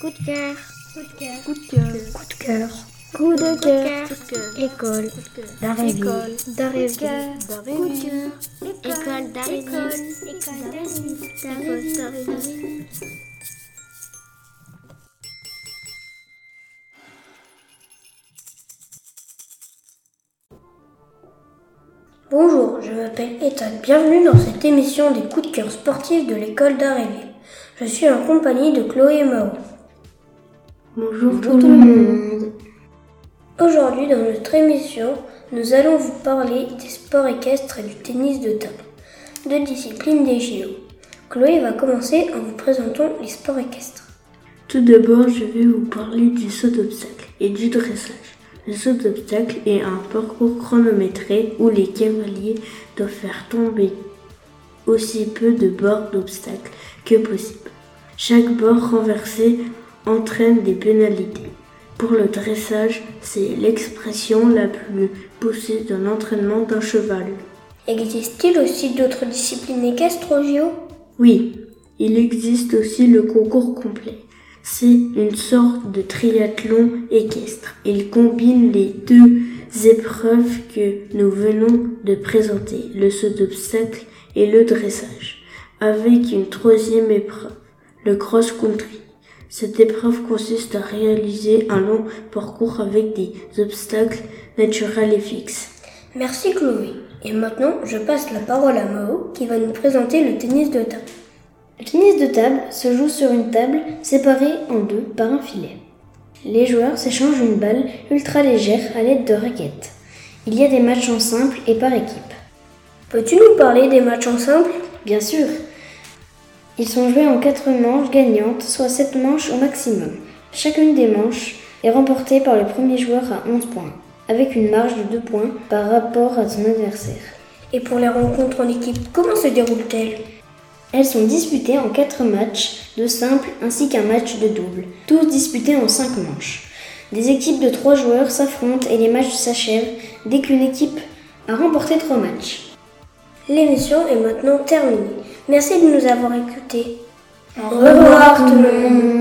Coup de cœur. Coup de cœur. Coup de cœur. Coup de cœur. Coup de cœur. École. D'Aréville. École. D'Aréville. Coup de cœur. École d'Aréville. École d'Aréville. Bonjour, je m'appelle Ethan. Bienvenue dans cette émission des coups de cœur sportifs de l'école d'Aréville. Je suis en compagnie de Chloé et Mao. Bonjour, tout, le monde. Aujourd'hui, dans notre émission, nous allons vous parler des sports équestres et du tennis de table, deux disciplines des JO. Chloé va commencer en vous présentant les sports équestres. Tout d'abord, je vais vous parler du saut d'obstacle et du dressage. Le saut d'obstacle est un parcours chronométré où les cavaliers doivent faire tomber aussi peu de bords d'obstacles que possible. Chaque bord renversé entraîne des pénalités. Pour le dressage, c'est l'expression la plus poussée de l'entraînement d'un cheval. Existe-t-il aussi d'autres disciplines équestres aux JO Oui, il existe aussi le concours complet. C'est une sorte de triathlon équestre. Il combine les deux épreuves que nous venons de présenter, le saut d'obstacle et le dressage, avec une troisième épreuve, le cross-country. Cette épreuve consiste à réaliser un long parcours avec des obstacles naturels et fixes. Merci Chloé. Et maintenant, je passe la parole à Mao qui va nous présenter le tennis de table. Le tennis de table se joue sur une table séparée en deux par un filet. Les joueurs s'échangent une balle ultra légère à l'aide de raquettes. Il y a des matchs en simple et par équipe. Peux-tu nous parler des matchs en simple? Bien sûr. Ils sont joués en quatre manches gagnantes, soit sept manches au maximum. Chacune des manches est remportée par le premier joueur à 11 points, avec une marge de 2 points par rapport à son adversaire. Et pour les rencontres en équipe, comment se déroulent-elles? Elles sont disputées en 4 matchs de simple ainsi qu'un match de double, tous disputés en 5 manches. Des équipes de 3 joueurs s'affrontent et les matchs s'achèvent dès qu'une équipe a remporté 3 matchs. L'émission est maintenant terminée. Merci de nous avoir écoutés. Au revoir tout le monde